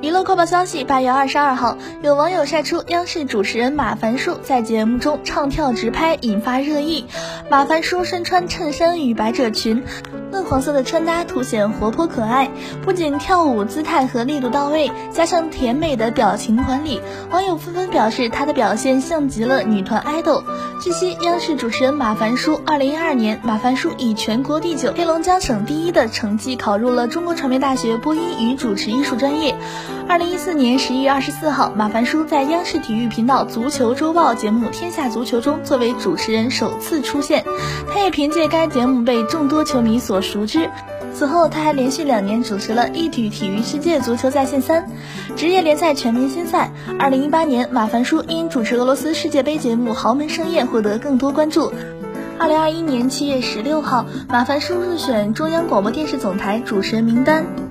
娱乐快报消息：八月二十二号，有网友晒出央视主持人马凡舒在节目中唱跳直拍，引发热议。马凡舒身穿衬衫与百褶裙，嫩黄色的穿搭凸显活泼可爱。不仅跳舞姿态和力度到位，加上甜美的表情管理，网友纷纷表示她的表现像极了女团爱豆。据悉，央视主持人马凡舒，二零一二年，马凡舒以全国第九、黑龙江省第一的成绩考入了中国传媒大学播音与主持艺术专业。二零一四年十一月二十四号，马凡舒在央视体育频道《足球周报》节目《天下足球》中作为主持人首次出现，他也凭借该节目被众多球迷所熟知。此后，他还连续两年主持了一体体育世界足球在线三职业联赛全明星赛。二零一八年，马凡舒因主持俄罗斯世界杯节目《豪门盛宴》获得更多关注。二零二一年七月十六号，马凡舒入选中央广播电视总台主持人名单。